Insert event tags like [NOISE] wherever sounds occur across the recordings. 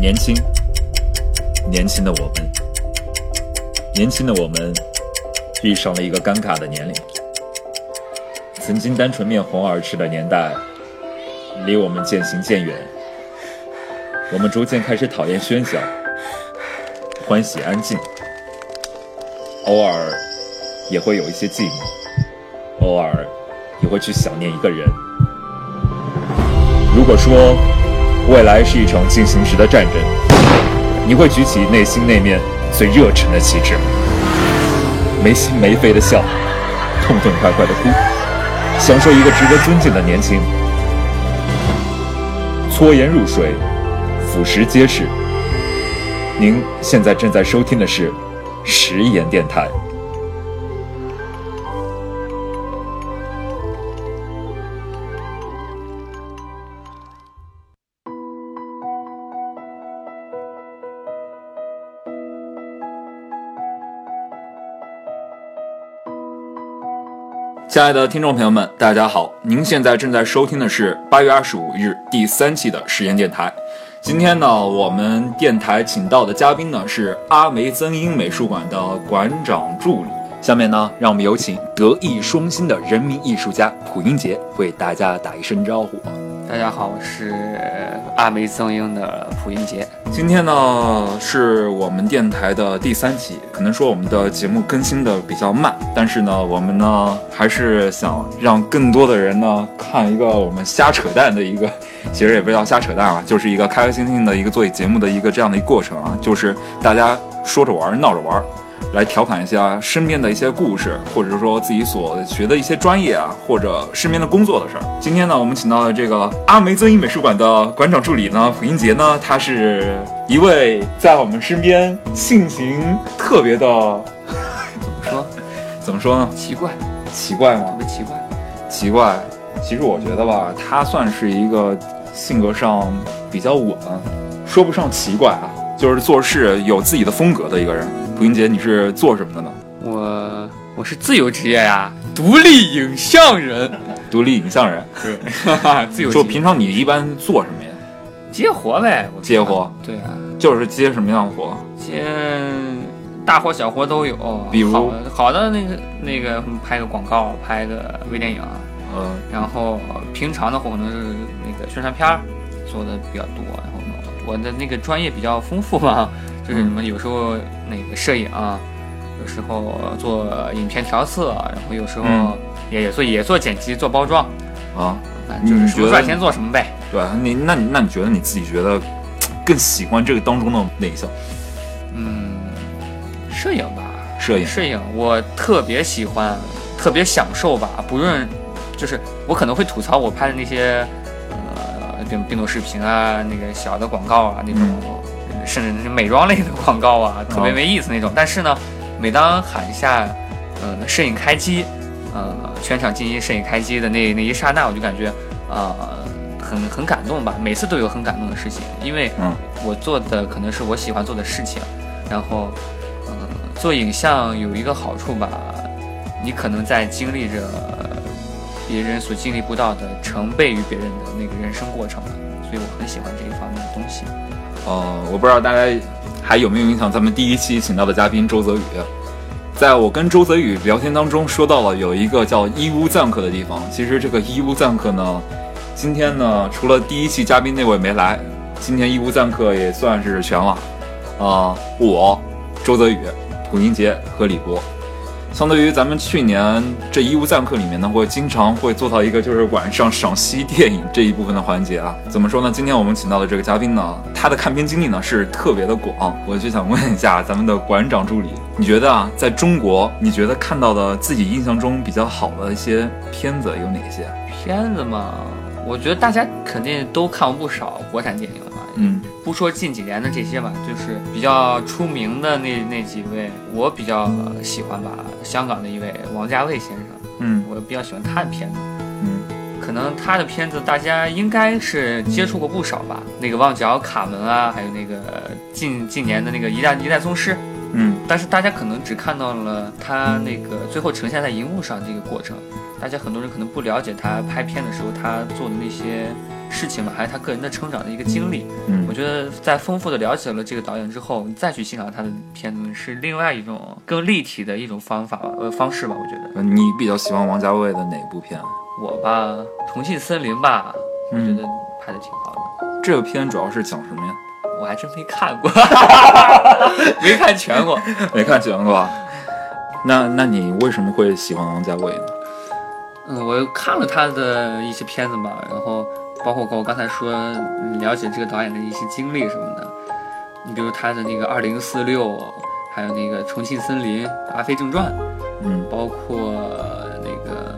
年轻，年轻的我们，年轻的我们，遇上了一个尴尬的年龄。曾经单纯面红耳赤的年代，离我们渐行渐远。我们逐渐开始讨厌喧嚣，欢喜安静，偶尔也会有一些寂寞，偶尔也会去想念一个人。如果说未来是一场进行时的战争，你会举起内心那面最热忱的旗帜，没心没肺的笑，痛痛快快的哭，享受一个值得尊敬的年轻。搓盐入水，腐蚀皆是。您现在正在收听的是食盐电台。亲爱的听众朋友们，大家好！您现在正在收听的是八月二十五日第三期的实验电台。今天呢，我们电台请到的嘉宾呢是阿梅曾英美术馆的馆长助理。下面呢，让我们有请德艺双馨的人民艺术家蒲英杰为大家打一声招呼。大家好，我是阿梅曾英的蒲英杰。今天呢，是我们电台的第三期，可能说我们的节目更新的比较慢，但是呢，我们呢还是想让更多的人呢看一个我们瞎扯淡的一个，其实也不叫瞎扯淡啊，就是一个开开心心的一个做节目的一个这样的一个过程啊，就是大家说着玩，闹着玩。来调侃一下身边的一些故事，或者说自己所学的一些专业啊，或者身边的工作的事儿。今天呢，我们请到了这个阿梅曾英美术馆的馆长助理呢，蒲英杰呢，他是一位在我们身边性情特别的，怎么说？怎么说呢？奇怪，奇怪吗？特别奇怪，奇怪。其实我觉得吧，他算是一个性格上比较稳，说不上奇怪啊，就是做事有自己的风格的一个人。蒲英杰，你是做什么的呢？我我是自由职业呀，独立影像人，独立影像人。对，自由。就平常你一般做什么呀？接活呗。接活。对啊。就是接什么样的活？接大活小活都有。比如好的那个那个拍个广告，拍个微电影。嗯。然后平常的活可能是那个宣传片做的比较多。然后我的那个专业比较丰富嘛。就是什么，有时候那个摄影，啊有时候做影片调色，然后有时候也也做也做剪辑、做包装啊。就是什么赚钱做什么呗。对，你那你那你觉得你自己觉得更喜欢这个当中的哪一项？嗯，摄影吧。摄影，摄影，我特别喜欢，特别享受吧。不论就是我可能会吐槽我拍的那些呃病病毒视频啊，那个小的广告啊那种。甚至是美妆类的广告啊，特别没意思那种。但是呢，每当喊一下，呃，摄影开机，呃，全场进行摄影开机的那那一刹那，我就感觉，呃，很很感动吧。每次都有很感动的事情，因为我做的可能是我喜欢做的事情。然后，呃，做影像有一个好处吧，你可能在经历着别人所经历不到的成倍于别人的那个人生过程，所以我很喜欢这一方面的东西。呃，我不知道大家还有没有印象，咱们第一期请到的嘉宾周泽宇，在我跟周泽宇聊天当中说到了有一个叫伊乌赞克的地方。其实这个伊乌赞克呢，今天呢除了第一期嘉宾那位没来，今天伊乌赞克也算是全了。啊，我周泽宇、蒲英杰和李博。相对于咱们去年这义务赞客里面呢，会经常会做到一个就是晚上赏析电影这一部分的环节啊。怎么说呢？今天我们请到的这个嘉宾呢，他的看片经历呢是特别的广。我就想问一下咱们的馆长助理，你觉得啊，在中国，你觉得看到的自己印象中比较好的一些片子有哪些？片子嘛，我觉得大家肯定都看过不少国产电影。嗯，不说近几年的这些吧，就是比较出名的那那几位，我比较喜欢吧。香港的一位王家卫先生，嗯，我比较喜欢他的片子，嗯，可能他的片子大家应该是接触过不少吧。那个《旺角卡门》啊，还有那个近近年的那个《一代一代宗师》，嗯，但是大家可能只看到了他那个最后呈现在荧幕上这个过程，大家很多人可能不了解他拍片的时候他做的那些。事情吧，还是他个人的成长的一个经历。嗯我觉得在丰富的了解了这个导演之后，你再去欣赏他的片子是另外一种更立体的一种方法吧，呃方式吧。我觉得呃你比较喜欢王家卫的哪部片？我吧，《重庆森林》吧，我觉嗯得拍的挺好的。这个片主要是讲什么呀？我还真没看过，[LAUGHS] 没看全过。没看全过。那那你为什么会喜欢王家卫呢？嗯，我看了他的一些片子吧，然后包括我刚才说嗯了解这个导演的一些经历什么的。你比如他的那个《二零四六》，还有那个《重庆森林》《阿飞正传》，嗯包括那个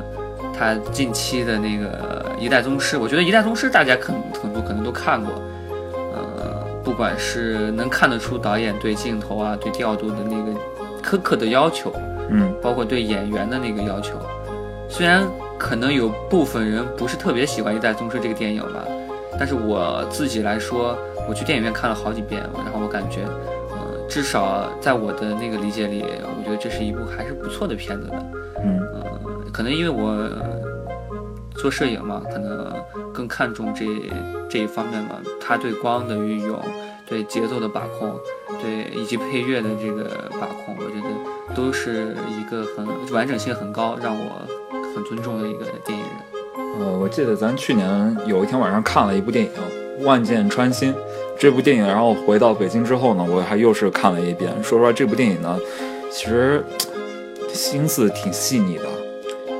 他近期的那个《一代宗师》，我觉得《一代宗师》大家可能很多可能都看过，呃，不管是能看得出导演对镜头啊、对调度的那个苛刻的要求，嗯包括对演员的那个要求。虽然可能有部分人不是特别喜欢《一代宗师》这个电影吧，但是我自己来说，我去电影院看了好几遍，然后我感觉，呃，至少在我的那个理解里，我觉得这是一部还是不错的片子的。嗯嗯，可能因为我做摄影嘛，可能更看重这这一方面嘛。他对光的运用，对节奏的把控，对以及配乐的这个把控，我觉得都是一个很完整性很高，让我很尊重的一个电影人。呃，我记得咱去年有一天晚上看了一部电影《万箭穿心》这部电影，然后回到北京之后呢，我还又是看了一遍。说实话，这部电影呢，其实心思挺细腻的，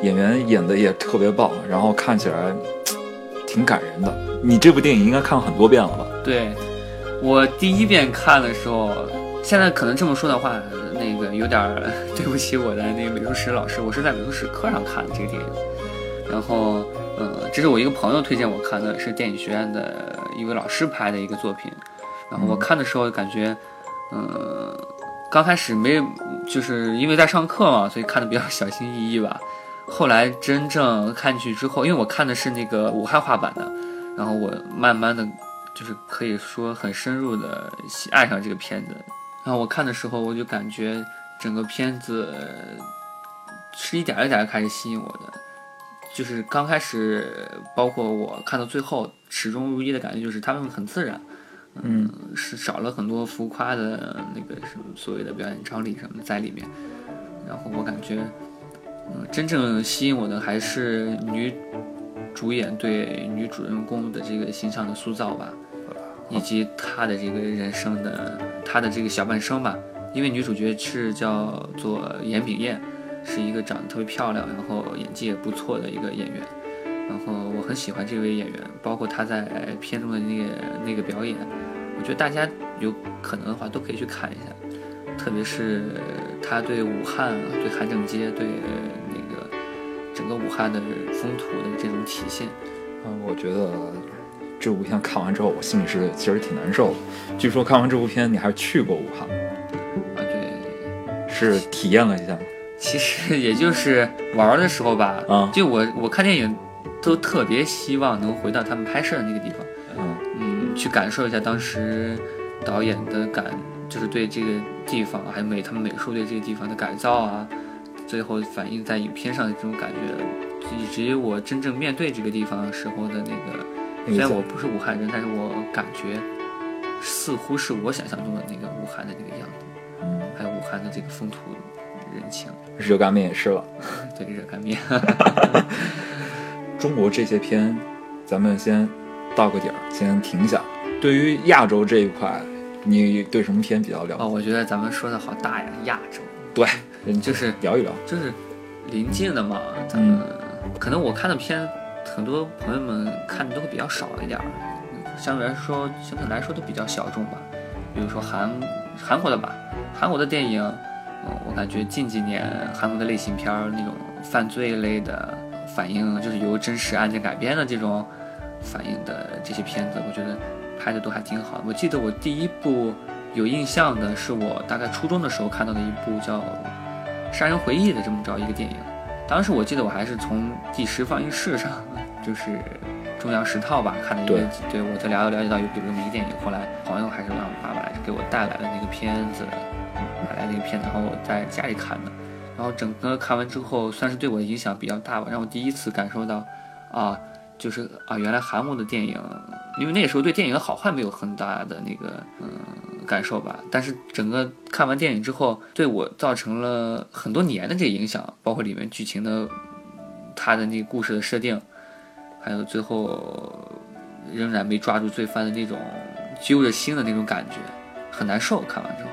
演员演的也特别棒，然后看起来挺感人的。你这部电影应该看了很多遍了吧？对我第一遍看的时候，现在可能这么说的话，那个有点儿对不起我的那个美术史老师，我是在美术史课上看的这个电影。然后，呃，这是我一个朋友推荐我看的，是电影学院的一位老师拍的一个作品。然后我看的时候感觉，嗯、刚开始没，就是因为在上课嘛，所以看的比较小心翼翼吧。后来真正看进去之后，因为我看的是那个武汉话版的，然后我慢慢的，就是可以说很深入的爱上这个片子。然后我看的时候，我就感觉整个片子是一点儿一点儿开始吸引我的。就是刚开始，包括我看到最后，始终如一的感觉就是他们很自然，嗯，是少了很多浮夸的那个什么所谓的表演张力什么的在里面。然后我感觉，嗯，真正吸引我的还是女主演对女主人公的这个形象的塑造吧，以及她的这个人生的她的这个小半生吧。因为女主角是叫做严炳燕，是一个长得特别漂亮，然后演技也不错的一个演员。然后我很喜欢这位演员，包括她在片中的那个那个表演，我觉得大家有可能的话都可以去看一下。特别是他对武汉，对汉正街，对那个整个武汉的风土的这种体现。嗯，我觉得这部片看完之后，我心里是其实挺难受的。据说看完这部片，你还去过武汉，啊，对，是体验了一下？其实也就是玩儿的时候吧，啊就我我看电影都特别希望能回到他们拍摄的那个地方，嗯嗯，去感受一下当时导演的感，就是对这个地方还有美他们美术对这个地方的改造啊，最后反映在影片上的这种感觉，以及我真正面对这个地方时候的，那个虽然我不是武汉人，但是我感觉似乎是我想象中的那个武汉的那个样子，嗯，还有武汉的这个风土人情，热干面也是了。[LAUGHS] 对热干面。[LAUGHS] 中国这些片，咱们先到个底儿，先停下。对于亚洲这一块，你对什么片比较了解？哦，我觉得咱们说的好大呀，亚洲对，就是聊一聊。就是临近的嘛，咱们、可能我看的片，很多朋友们看的都会比较少一点，相对来说相对来说都比较小众吧。比如说韩韩国的吧，韩国的电影，嗯，我感觉近几年韩国的类型片儿那种犯罪类的反映，就是由真实案件改编的这种反映的这些片子，我觉得拍的都还挺好。我记得我第一部有印象的是我大概初中的时候看到的一部叫《杀人回忆》的这么着一个电影。当时我记得我还是从第十放映室上，就是中央十套吧看的一个，对我才了了解到有有这么一个电影。后来朋友还是让爸爸来给我带来了那个片子，买来那个片子，然后我在家里看的。然后整个看完之后，算是对我的影响比较大吧，让我第一次感受到，啊，就是啊，原来韩国的电影，因为那时候对电影的好坏没有很大的那个嗯感受吧，但是整个看完电影之后，对我造成了很多年的这个影响，包括里面剧情的，它的那个故事的设定，还有最后仍然没抓住罪犯的那种揪着心的那种感觉，很难受。看完之后，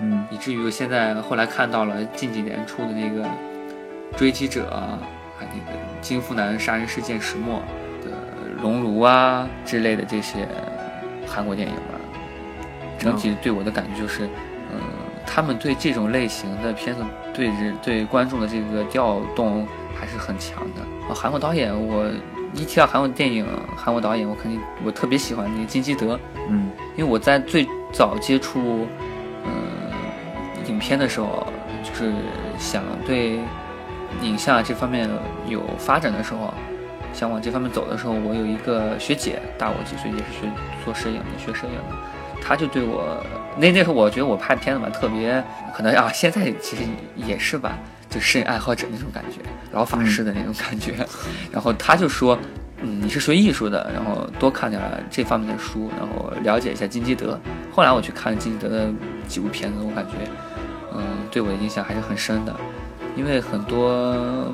嗯以至于我现在后来看到了近几年出的那个《追击者》啊，还有那个金富南杀人事件始末的《熔炉》啊之类的这些韩国电影吧，整体对我的感觉就是，嗯、他们对这种类型的片子对人对观众的这个调动还是很强的。啊，韩国导演我一提到韩国电影、韩国导演，我肯定我特别喜欢那个金基德，嗯。因为我在最早接触，嗯、影片的时候，就是想对影像这方面有发展的时候，想往这方面走的时候，我有一个学姐大我几岁，也是学做摄影的，学摄影。的，她就对我那那时候我觉得我拍片子嘛，特别可能啊，现在其实也是吧，就摄影爱好者那种感觉，老法师的那种感觉，[LAUGHS] 然后他就说。嗯，你是学艺术的，然后多看点这方面的书，然后了解一下金基德。后来我去看金基德的几部片子，我感觉，嗯，对我的影响还是很深的。因为很多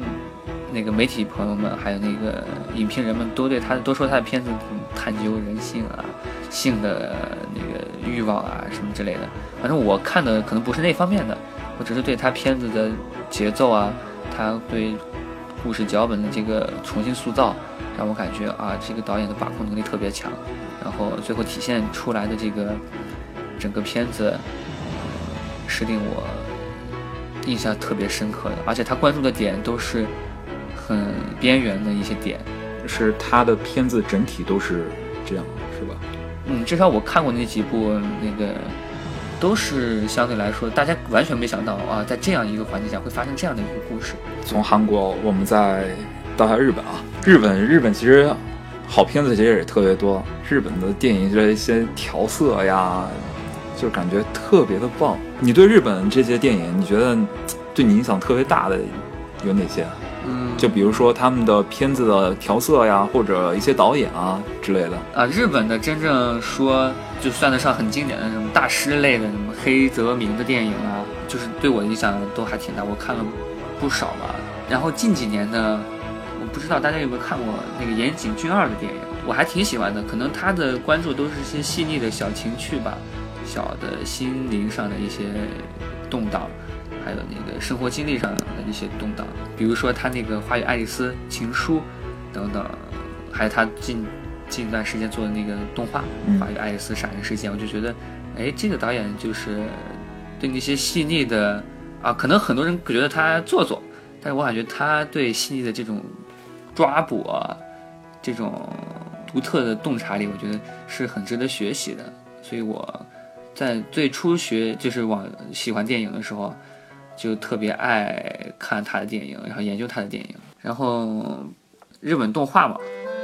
那个媒体朋友们，还有那个影评人们，都对他都说他的片子探究人性啊、性的那个欲望啊什么之类的。反正我看的可能不是那方面的，我只是对他片子的节奏啊，他对故事脚本的这个重新塑造。让我感觉啊，这个导演的把控能力特别强，然后最后体现出来的这个整个片子，呃是令我印象特别深刻的，而且他关注的点都是很边缘的一些点。是他的片子整体都是这样，是吧？嗯，至少我看过那几部，那个都是相对来说，大家完全没想到啊，在这样一个环境下会发生这样的一个故事。从韩国，我们再到下日本啊，日本日本其实好片子其实也特别多，日本的电影这些调色呀，就感觉特别的棒。你对日本这些电影，你觉得对你影响特别大的有哪些？就比如说他们的片子的调色呀，或者一些导演啊之类的。啊，日本的真正说就算得上很经典的什么大师类的什么黑泽明的电影啊，就是对我的影响都还挺大，我看了不少吧。然后近几年呢，我不知道大家有没有看过那个岩井俊二的电影，我还挺喜欢的。可能他的关注都是一些细腻的小情趣吧，小的心灵上的一些动荡。还有那个生活经历上的一些动荡，比如说他那个《花与爱丽丝》《情书》等等，还有他近近段时间做的那个动画嗯《花与爱丽丝杀人事件》，我就觉得，哎，这个导演就是对那些细腻的啊，可能很多人觉得他做作，但是我感觉他对细腻的这种抓捕啊，这种独特的洞察力，我觉得是很值得学习的。所以我在最初学就是往喜欢电影的时候。就特别爱看他的电影，然后研究他的电影。然后日本动画嘛，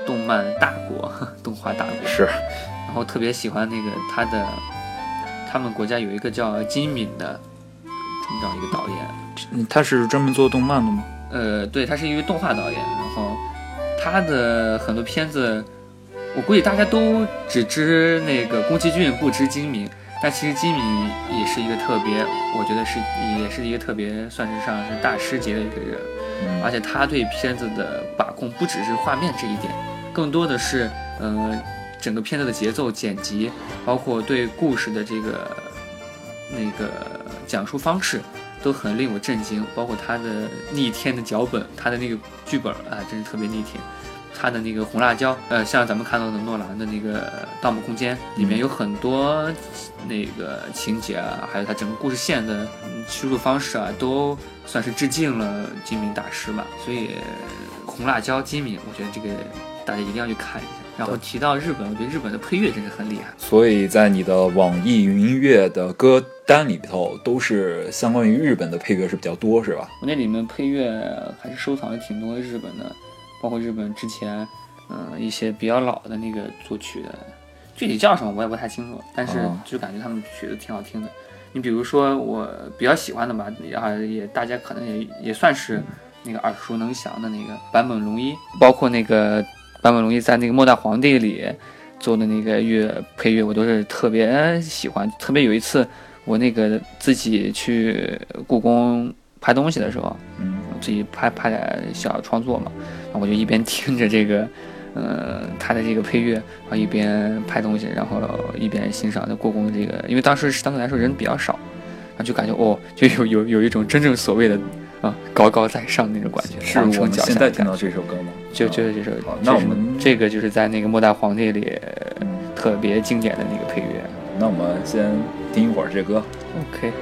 动漫大国，[LAUGHS] 动画大国是。然后特别喜欢那个他的，他们国家有一个叫金敏的这么着一个导演，他是专门做动漫的吗？呃，对，他是一位动画导演。然后他的很多片子，我估计大家都只知那个宫崎骏，不知金敏。但其实金敏也是一个特别，我觉得是也是一个特别算是上是大师级的一个人，嗯而且他对片子的把控不只是画面这一点，更多的是呃整个片子的节奏、剪辑，包括对故事的这个那个讲述方式，都很令我震惊。包括他的逆天的脚本，他的那个剧本啊，真是特别逆天。他的那个红辣椒，呃，像咱们看到的诺兰的那个《盗梦空间》里面有很多那个情节啊，还有他整个故事线的叙述方式啊，都算是致敬了金敏大师吧。所以红辣椒金敏，我觉得这个大家一定要去看一下。然后提到日本，我觉得日本的配乐真是很厉害。所以在你的网易云音乐的歌单里头，都是相关于日本的配乐是比较多，是吧？我那里面配乐还是收藏了挺多日本的。包括日本之前，嗯、呃，一些比较老的那个作曲的，具体叫什么我也不太清楚，但是就感觉他们曲子挺好听的。你比如说我比较喜欢的吧，啊也大家可能也也算是那个耳熟能详的那个坂本龙一，包括那个坂本龙一在那个《末代皇帝》里做的那个乐配乐，我都是特别喜欢。特别有一次，我那个自己去故宫拍东西的时候，嗯自己拍拍点小创作嘛，然后我就一边听着这个，呃，他的这个配乐，然后一边拍东西，然后一边欣赏着故宫的这个，因为当时相对来说人比较少，然后就感觉哦，就有有有一种真正所谓的啊高高在上那种感觉，是我们现在听到。这首歌吗？就就是这首好，那我们这个就是在那个《末代皇帝》里嗯，特别经典的那个配乐。那我们先听一会儿这歌。OK，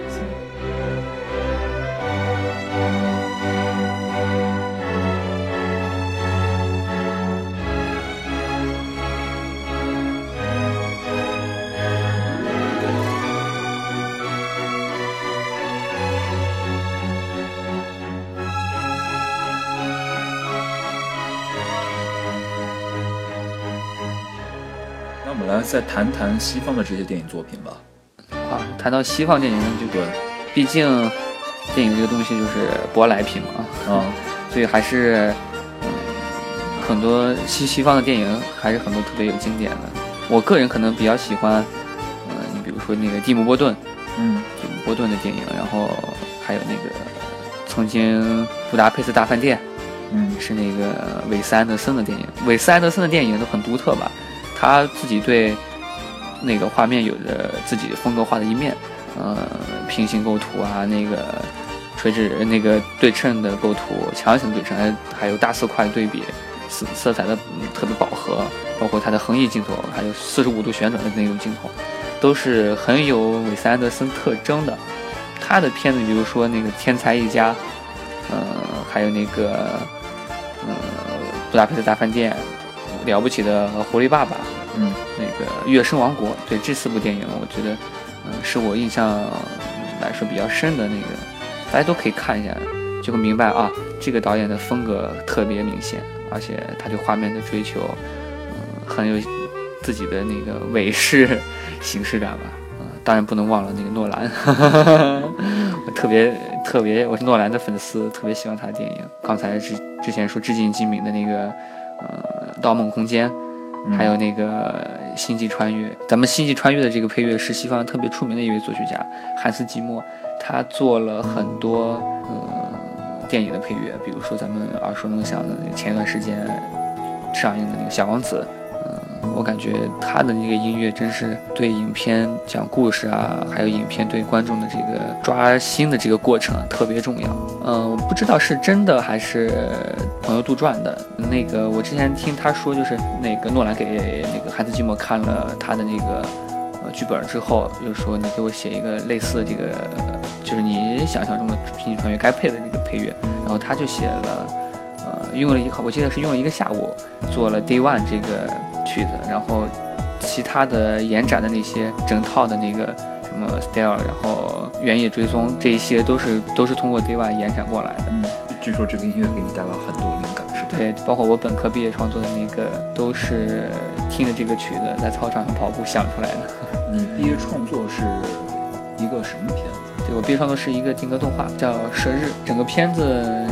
再谈谈西方的这些电影作品吧。啊，谈到西方电影，这个，毕竟电影这个东西就是舶来品嘛，啊，[LAUGHS] 所以还是嗯很多西西方的电影还是很多特别有经典的。我个人可能比较喜欢，嗯、你比如说那个蒂姆·波顿，嗯蒂姆·波顿的电影，然后还有那个曾经《布达佩斯大饭店》。嗯是那个韦斯安德森的电影。韦斯安德森的电影都很独特吧，他自己对那个画面有着自己风格化的一面，呃，平行构图啊，那个垂直那个对称的构图，强行对称，还有大色块对比，色色彩的、特别饱和，包括它的横移镜头，还有四十五度旋转的那种镜头，都是很有韦斯安德森特征的。他的片子，比如说那个《天才一家》，呃，还有那个。呃，布达佩斯大饭店，了不起的狐狸爸爸，嗯那个月升王国，对这四部电影，我觉得，嗯、是我印象来说比较深的那个，大家都可以看一下，就会明白啊，这个导演的风格特别明显，而且他对画面的追求，嗯、很有自己的那个美式 [LAUGHS] 形式感吧。嗯，当然不能忘了那个诺兰，[LAUGHS] 我特别特别，我是诺兰的粉丝，特别喜欢他的电影。刚才之之前说致敬金敏的那个，呃，《盗梦空间》，嗯还有那个《星际穿越》。咱们《星际穿越》的这个配乐是西方特别出名的一位作曲家汉斯季默，他做了很多呃电影的配乐，比如说咱们耳熟能详的那前一段时间上映的那个《小王子》。我感觉他的那个音乐真是对影片讲故事啊，还有影片对观众的这个抓心的这个过程特别重要。嗯，我不知道是真的还是朋友杜撰的。那个我之前听他说，就是那个诺兰给那个汉斯季默看了他的那个呃剧本之后，就说你给我写一个类似的这个，就是你想象中的《星际穿越》该配的那个配乐，然后他就写了。呃，用了一个，我记得是用了一个下午做了 Day One 这个曲子，然后其他的延展的那些整套的那个什么 Style，然后原野追踪这一些都是都是通过 Day One 延展过来的。嗯，据说这个音乐给你带来很多灵感，是吧？对，包括我本科毕业创作的那个，都是听着这个曲子在操场上跑步想出来的。你毕业创作是一个什么片子？对我毕业创作是一个定格动画，叫《射日》。整个片子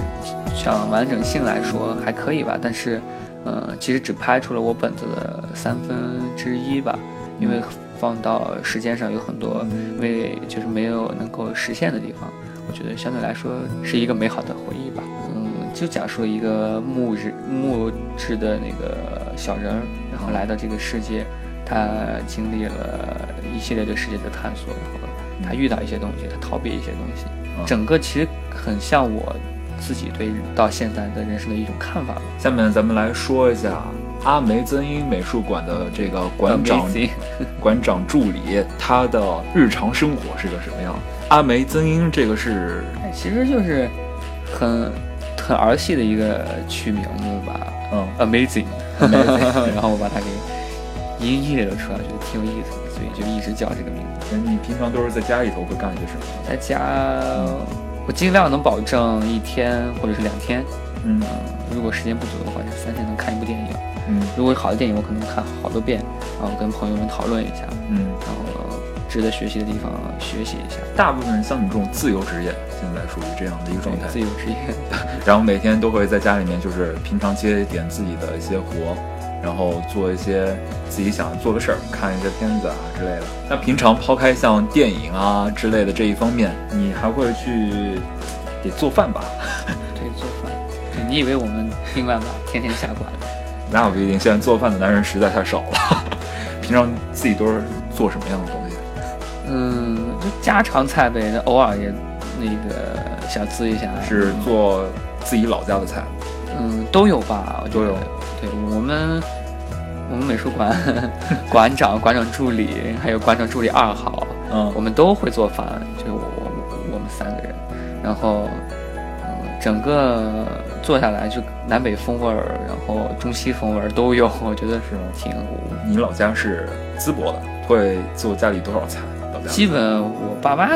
讲完整性来说还可以吧，但是，呃，其实只拍出了我本子的三分之一吧，因为放到时间上有很多为就是没有能够实现的地方。我觉得相对来说是一个美好的回忆吧。嗯，就讲述一个木质木质的那个小人儿，然后来到这个世界，他经历了一系列对世界的探索，然后他遇到一些东西，他逃避一些东西，嗯整个其实很像我自己对到现在的人生的一种看法吧。下面咱们来说一下阿梅曾英美术馆的这个馆长 [LAUGHS] 馆长助理，他的日常生活是个什么样？阿梅曾英这个是哎其实就是很很儿戏的一个取名字吧嗯，Amazing，Amazing [LAUGHS] 然后我把它给音译了出来，觉得挺有意思的，所以就一直叫这个名字。你平常都是在家里头会干些什么？在家，我尽量能保证一天或者是两天，嗯嗯，如果时间不足的话，就三天能看一部电影。嗯如果好的电影，我可能看好多遍，然后跟朋友们讨论一下，嗯，然后值得学习的地方学习一下。大部分人像你这种自由职业，现在属于这样的一个状态自，由职业，[LAUGHS] 然后每天都会在家里面就是平常接一点自己的一些活，然后做一些自己想做的事儿，看一些片子啊之类的。那平常抛开像电影啊之类的这一方面，你还会去得做饭吧？[LAUGHS] 对，做饭。对你以为我们另外吧，天天下馆子？[LAUGHS] 那不一定，现在做饭的男人实在太少了。[LAUGHS] 平常自己都是做什么样的东西？嗯，就家常菜呗，那偶尔也那个小吃一下。是做自己老家的菜？嗯，都有吧，我觉得都有。对我们，我们美术馆 [LAUGHS] 馆长、馆长助理，还有馆长助理二号，嗯我们都会做饭，就我我我们三个人，然后，嗯，整个做下来就南北风味儿，然后中西风味儿都有，我觉得是挺，你老家是淄博的，会做家里多少菜？老家基本我爸妈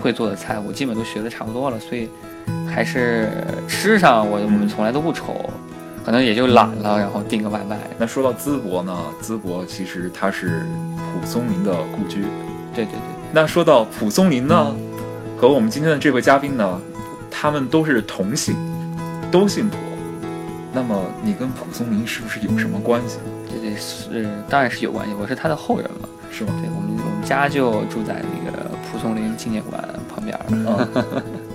会做的菜，我基本都学的差不多了，所以还是吃上我我们从来都不愁，可能也就懒了，然后订个外卖。那说到淄博呢，淄博其实它是蒲松龄的故居。对对对。那说到蒲松龄呢，和我们今天的这位嘉宾呢，他们都是同姓，都姓蒲。那么你跟蒲松龄是不是有什么关系？对对是，当然是有关系。我是他的后人嘛。是吗？对我们我们家就住在那个蒲松龄纪念馆旁边儿。嗯，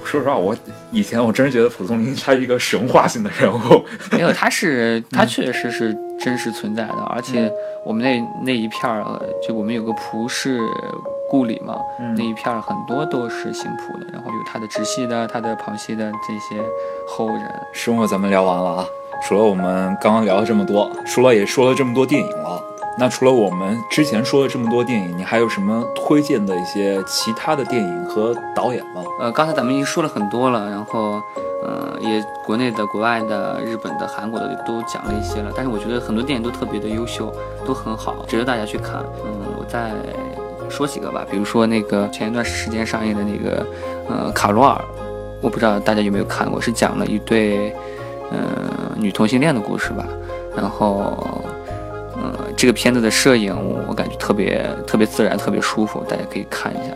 说实话，我以前我真是觉得蒲松龄他是一个神话性的人物。[LAUGHS] 没有，他是他确实是真实存在的，而且我们那那一片儿，呃就我们有个蒲氏故里嘛，嗯那一片儿很多都是姓蒲的，然后有他的直系的、他的旁系的这些后人。生活咱们聊完了啊，除了我们刚刚聊了这么多，说了也说了这么多电影了。那除了我们之前说的这么多电影，你还有什么推荐的一些其他的电影和导演吗？呃，刚才咱们已经说了很多了，然后，呃，也国内的、国外的、日本的、韩国的都讲了一些了。但是我觉得很多电影都特别的优秀，都很好，值得大家去看。嗯，我再说几个吧，比如说那个前一段时间上映的那个，呃，卡罗尔，我不知道大家有没有看过，是讲了一对，呃，女同性恋的故事吧。然后，这个片子的摄影我感觉特别特别自然，特别舒服，大家可以看一下。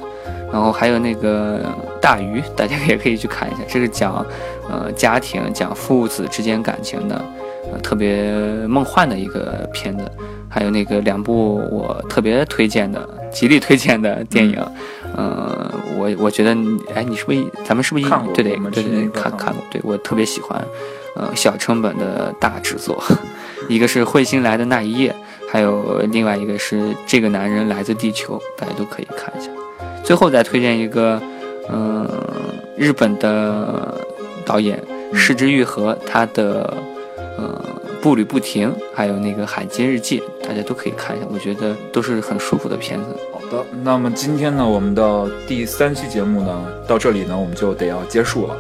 然后还有那个大鱼，大家也可以去看一下，这是讲呃家庭、讲父子之间感情的，呃特别梦幻的一个片子。还有那个两部我特别推荐的、极力推荐的电影，呃，我我觉得你，哎，你是不是咱们是不是一对对对对看看过，对我特别喜欢，呃，小成本的大制作，[LAUGHS] 一个是彗星来的那一夜，还有另外一个是这个男人来自地球，大家都可以看一下。最后再推荐一个，嗯、日本的导演石之愈和他的，呃，步履不停，还有那个海街日记，大家都可以看一下，我觉得都是很舒服的片子。好的，那么今天呢，我们的第三期节目呢，到这里呢，我们就得要结束了。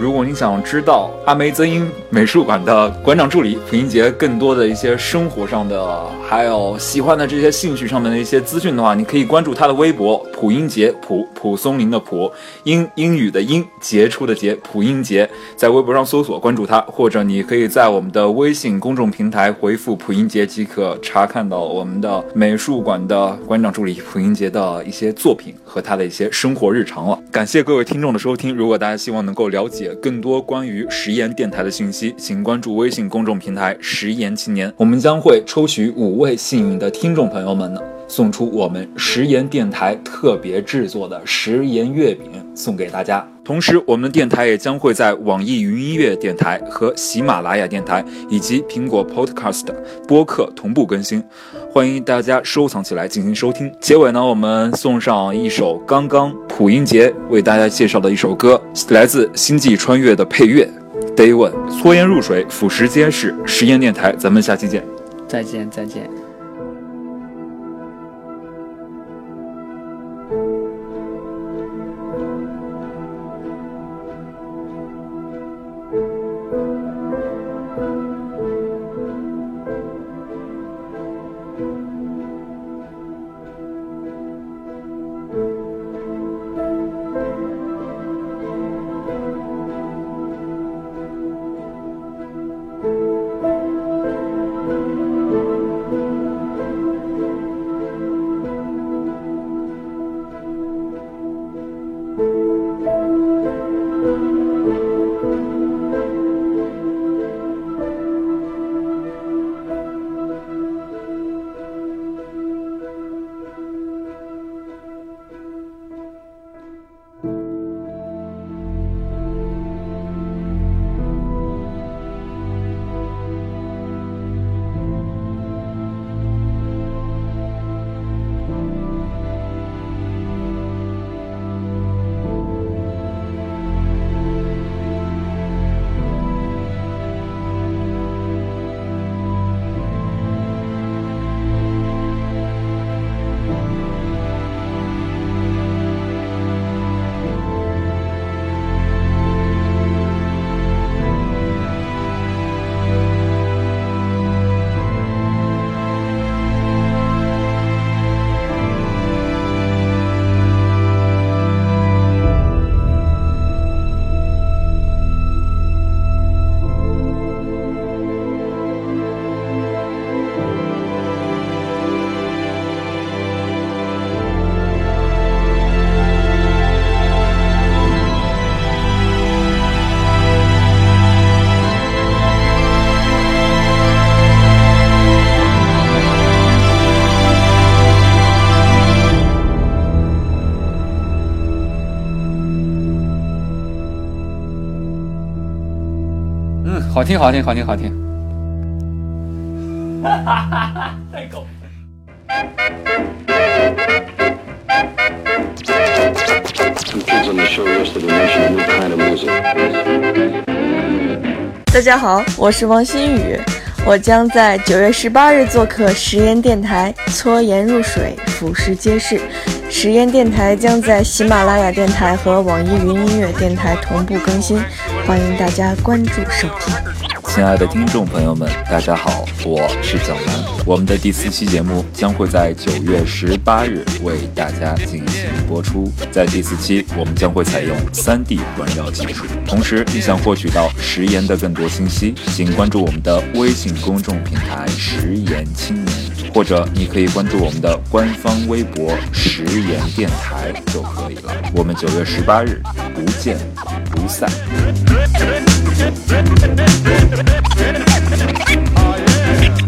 如果你想知道阿梅曾英美术馆的馆长助理普英杰更多的一些生活上的，还有喜欢的这些兴趣上面的一些资讯的话，你可以关注他的微博蒲英杰，蒲蒲松龄的蒲，英英语的英，杰出的杰，蒲英杰，在微博上搜索关注他，或者你可以在我们的微信公众平台回复蒲英杰即可查看到我们的美术馆的馆长助理蒲英杰的一些作品和他的一些生活日常了。感谢各位听众的收听，如果大家希望能够了解更多关于食盐电台的信息，请关注微信公众平台“食盐青年”，我们将会抽取五位幸运的听众朋友们呢。送出我们食盐电台特别制作的食盐月饼送给大家。同时，我们的电台也将会在网易云音乐电台和喜马拉雅电台以及苹果 Podcast 播客同步更新，欢迎大家收藏起来进行收听。结尾呢，我们送上一首刚刚蒲英杰为大家介绍的一首歌，来自《星际穿越》的配乐。Day One，搓烟入水，腐蚀皆是。食盐电台，咱们下期见。再见，再见。听，好听，好听，好听。哈哈哈！太狗。大家好，我是王新宇，我将在九月十八日做客实验电台，搓盐入水，俯视皆是。实验电台将在喜马拉雅电台和网易云音乐电台同步更新，欢迎大家关注收听。亲爱的听众朋友们，大家好，我是蒋楠。我们的第四期节目将会在九月十八日为大家进行播出。在第四期，我们将会采用三 D 环绕技术。同时，你想获取到食盐的更多信息，请关注我们的微信公众平台“食盐青年”，或者你可以关注我们的官方微博“食盐电台”就可以了。我们九月十八日不见不 peace out. Oh, yeah.